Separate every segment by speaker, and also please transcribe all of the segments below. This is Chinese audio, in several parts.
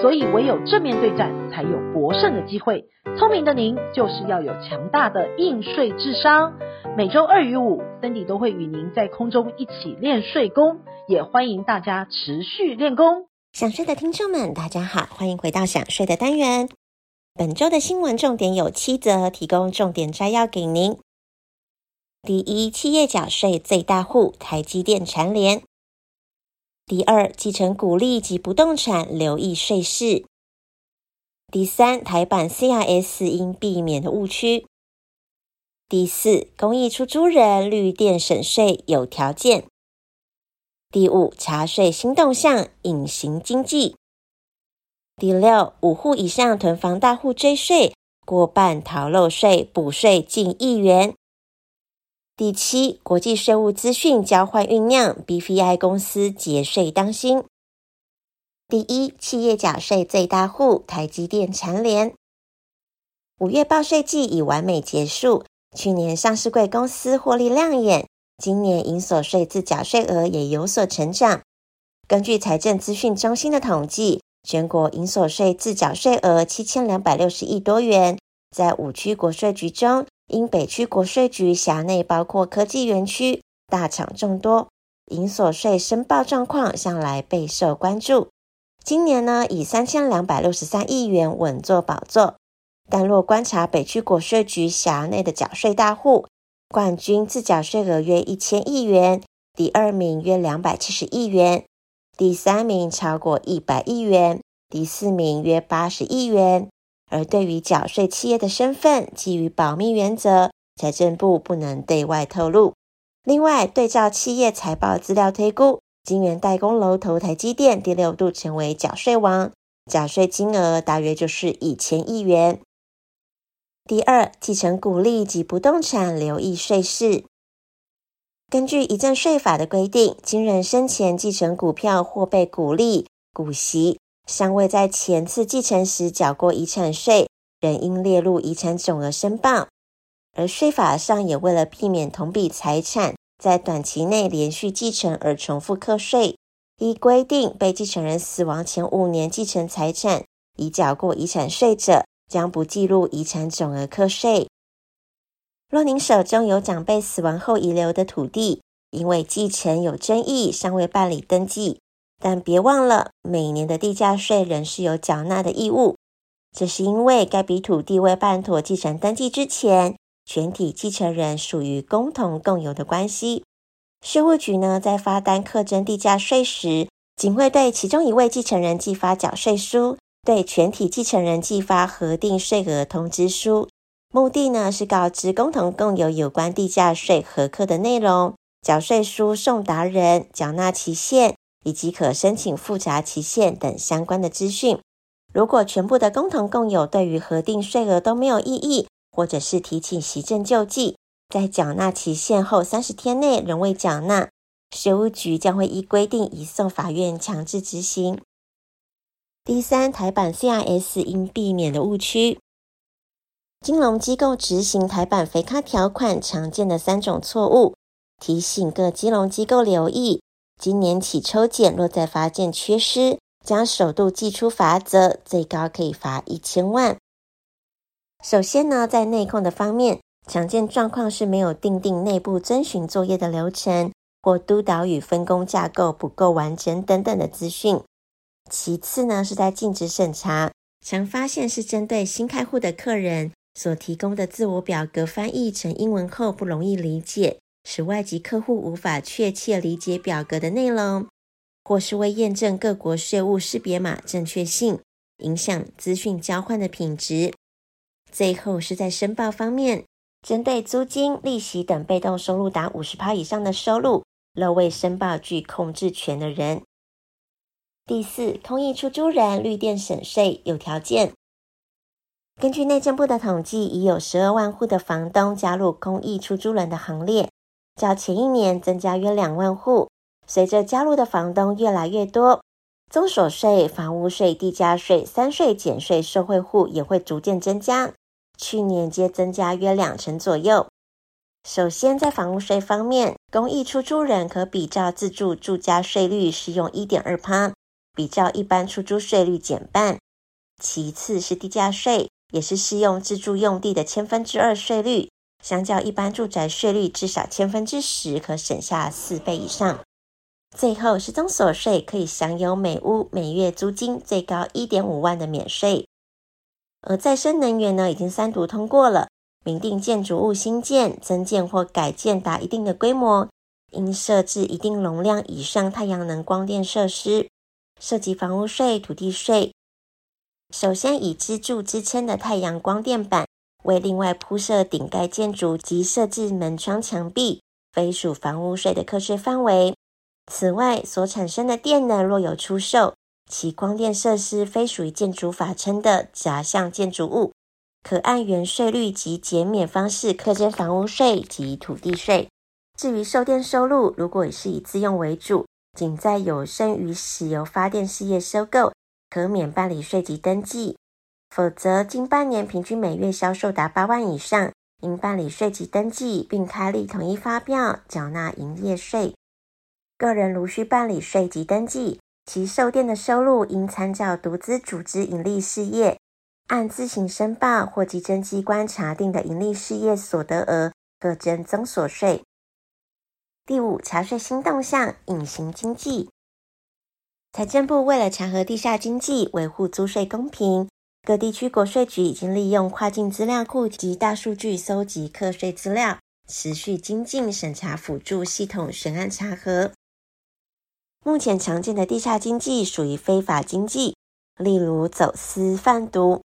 Speaker 1: 所以唯有正面对战才有博胜的机会。聪明的您就是要有强大的应税智商。每周二与五，Cindy 都会与您在空中一起练税功，也欢迎大家持续练功。
Speaker 2: 想睡的听众们，大家好，欢迎回到想睡的单元。本周的新闻重点有七则，提供重点摘要给您。第一，企业缴税最大户台积电蝉联。第二，继承股利及不动产留意税事。第三，台版 CRS 应避免的误区。第四，公益出租人绿电省税有条件。第五，查税新动向，隐形经济。第六，五户以上囤房大户追税，过半逃漏税，补税近亿元。第七，国际税务资讯交换酝酿，BVI 公司节税当心。第一，企业缴税最大户台积电蝉联。五月报税季已完美结束。去年上市贵公司获利亮眼，今年营所税自缴税额也有所成长。根据财政资讯中心的统计，全国营所税自缴税额七千两百六十亿多元。在五区国税局中，因北区国税局辖内包括科技园区、大厂众多，营所税申报状况向来备受关注。今年呢，以三千两百六十三亿元稳坐宝座。但若观察北区国税局辖内的缴税大户，冠军自缴税额约一千亿元，第二名约两百七十亿元，第三名超过一百亿元，第四名约八十亿元。而对于缴税企业的身份，基于保密原则，财政部不能对外透露。另外，对照企业财报资料推估，晶圆代工楼头台积电第六度成为缴税王，缴税金额大约就是一千亿元。第二，继承股利及不动产留意税事。根据遗赠税法的规定，金人生前继承股票或被股利、股息，尚未在前次继承时缴过遗产税，仍应列入遗产总额申报。而税法上也为了避免同笔财产在短期内连续继承而重复课税，依规定，被继承人死亡前五年继承财产已缴过遗产税者，将不计入遗产总额课税。若您手中有长辈死亡后遗留的土地，因为继承有争议，尚未办理登记，但别忘了，每年的地价税仍是有缴纳的义务。这是因为该笔土地未办妥继承登记之前，全体继承人属于共同共有的关系。税务局呢，在发单课征地价税时，仅会对其中一位继承人寄发缴税书。对全体继承人寄发核定税额通知书，目的呢是告知共同共有有关地价税核课的内容、缴税书送达人、缴纳期限以及可申请复查期限等相关的资讯。如果全部的共同共有对于核定税额都没有异议，或者是提起行政救济，在缴纳期限后三十天内仍未缴纳，税务局将会依规定移送法院强制执行。第三，台版 CRS 应避免的误区。金融机构执行台版肥咖条款常见的三种错误，提醒各金融机构留意。今年起抽检，若再发现缺失，将首度祭出罚则，最高可以罚一千万。首先呢，在内控的方面，常见状况是没有订定内部遵循作业的流程，或督导与分工架构不够完整等等的资讯。其次呢，是在尽职审查，常发现是针对新开户的客人所提供的自我表格翻译成英文后不容易理解，使外籍客户无法确切理解表格的内容，或是为验证各国税务识别码正确性，影响资讯交换的品质。最后是在申报方面，针对租金、利息等被动收入达五十趴以上的收入，漏未申报具控制权的人。第四，公益出租人绿电省税有条件。根据内政部的统计，已有十二万户的房东加入公益出租人的行列，较前一年增加约两万户，随着加入的房东越来越多，综所税、房屋税、地价税三税减税受惠户也会逐渐增加，去年皆增加约两成左右。首先，在房屋税方面，公益出租人可比照自住住家税率适用一点二趴，比照一般出租税率减半。其次是地价税，也是适用自住用地的千分之二税率，相较一般住宅税率至少千分之十，可省下四倍以上。最后是综所税，可以享有每屋每月租金最高一点五万的免税。而再生能源呢，已经三读通过了。明定建筑物新建、增建或改建达一定的规模，应设置一定容量以上太阳能光电设施，涉及房屋税、土地税。首先以支柱支撑的太阳光电板，为另外铺设顶盖建筑及设置门窗墙壁，非属房屋税的课税范围。此外，所产生的电能若有出售，其光电设施非属于建筑法称的杂项建筑物。可按原税率及减免方式课征房屋税及土地税。至于售电收入，如果是以自用为主，仅在有剩余石油发电事业收购，可免办理税及登记；否则，近半年平均每月销售达八万以上，应办理税籍登记，并开立统一发票缴纳营业税。个人如需办理税籍登记，其售电的收入应参照独资组织营利事业。按自行申报或稽征机关查定的营利事业所得额，各征增所税。第五，查税新动向，隐形经济。财政部为了查核地下经济，维护租税公平，各地区国税局已经利用跨境资料库及大数据搜集课税资料，持续精进审查辅助系统审案查核。目前常见的地下经济属于非法经济，例如走私贩毒。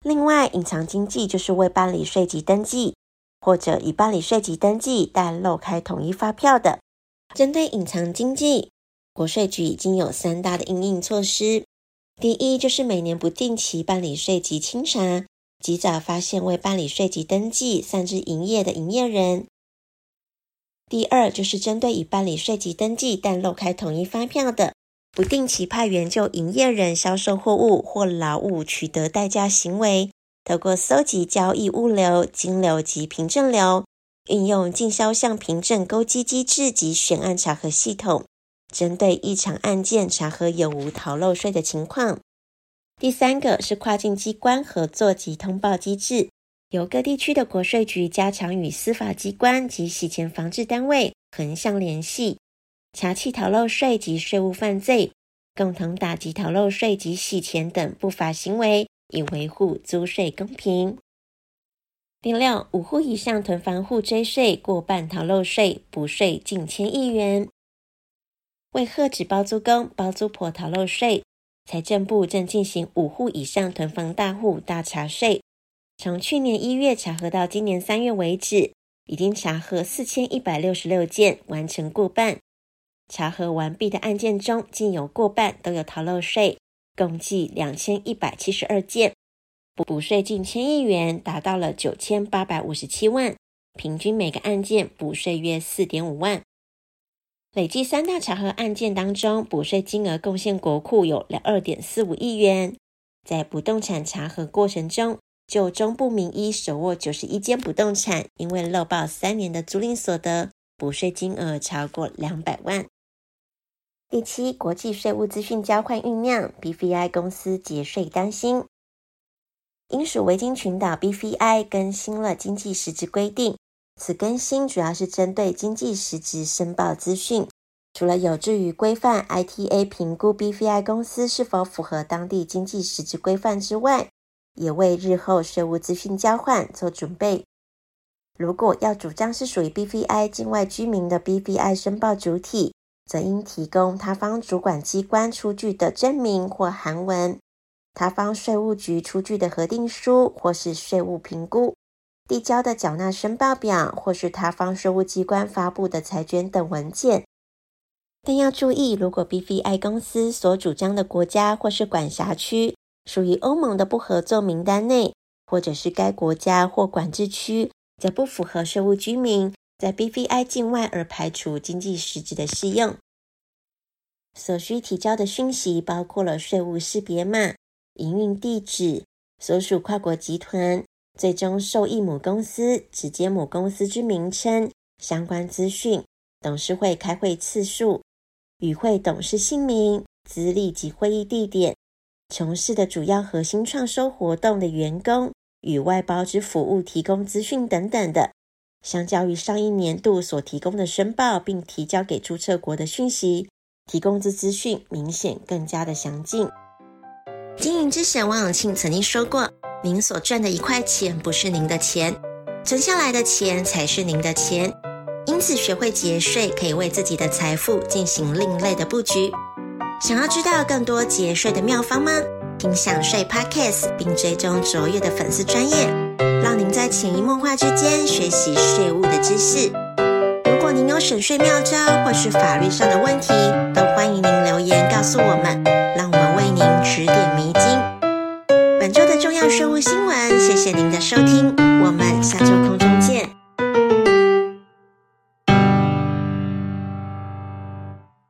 Speaker 2: 另外，隐藏经济就是未办理税籍登记，或者已办理税籍登记但漏开统一发票的。针对隐藏经济，国税局已经有三大的应应措施。第一，就是每年不定期办理税籍清查，及早发现未办理税籍登记擅自营业的营业人。第二，就是针对已办理税籍登记但漏开统一发票的。不定期派员就营业人销售货物或劳务取得代价行为，透过搜集交易物流、金流及凭证流，运用进销项凭证勾稽机制及选案查核系统，针对异常案件查核有无逃漏税的情况。第三个是跨境机关合作及通报机制，由各地区的国税局加强与司法机关及洗钱防治单位横向联系。查缉逃漏税及税务犯罪，共同打击逃漏税及洗钱等不法行为，以维护租税公平。第六，五户以上囤房户追税过半逃漏税，补税近千亿元。为遏止包租公、包租婆逃漏税，财政部正进行五户以上囤房大户大查税。从去年一月查核到今年三月为止，已经查核四千一百六十六件，完成过半。查核完毕的案件中，竟有过半都有逃漏税，共计两千一百七十二件，补税近千亿元，达到了九千八百五十七万，平均每个案件补税约四点五万。累计三大查核案件当中，补税金额贡献国库有两二点四五亿元。在不动产查核过程中，就中部名医手握九十一间不动产，因为漏报三年的租赁所得，补税金额超过两百万。第七，国际税务资讯交换酝酿，BVI 公司节税担心。英属维京群岛 BVI 更新了经济实质规定，此更新主要是针对经济实质申报资讯，除了有助于规范 ITA 评估 BVI 公司是否符合当地经济实质规范之外，也为日后税务资讯交换做准备。如果要主张是属于 BVI 境外居民的 BVI 申报主体，则应提供他方主管机关出具的证明或函文，他方税务局出具的核定书或是税务评估，递交的缴纳申报表或是他方税务机关发布的财卷等文件。但要注意，如果 BVI 公司所主张的国家或是管辖区属于欧盟的不合作名单内，或者是该国家或管制区则不符合税务居民。在 BVI 境外而排除经济实质的适用，所需提交的讯息包括了税务识别码、营运地址、所属跨国集团、最终受益母公司、直接母公司之名称、相关资讯、董事会开会次数、与会董事姓名、资历及会议地点、从事的主要核心创收活动的员工与外包之服务提供资讯等等的。相较于上一年度所提供的申报并提交给注册国的讯息，提供之资讯明显更加的详尽。经营之神王永庆曾经说过：“您所赚的一块钱不是您的钱，存下来的钱才是您的钱。因此，学会节税可以为自己的财富进行另类的布局。想要知道更多节税的妙方吗？听享税 Podcast，并追踪卓越的粉丝专业，让您在潜移默化之间学习税务的知识。如果您有省税妙招或是法律上的问题，都欢迎您留言告诉我们，新闻，谢谢您的收听，我们下周空。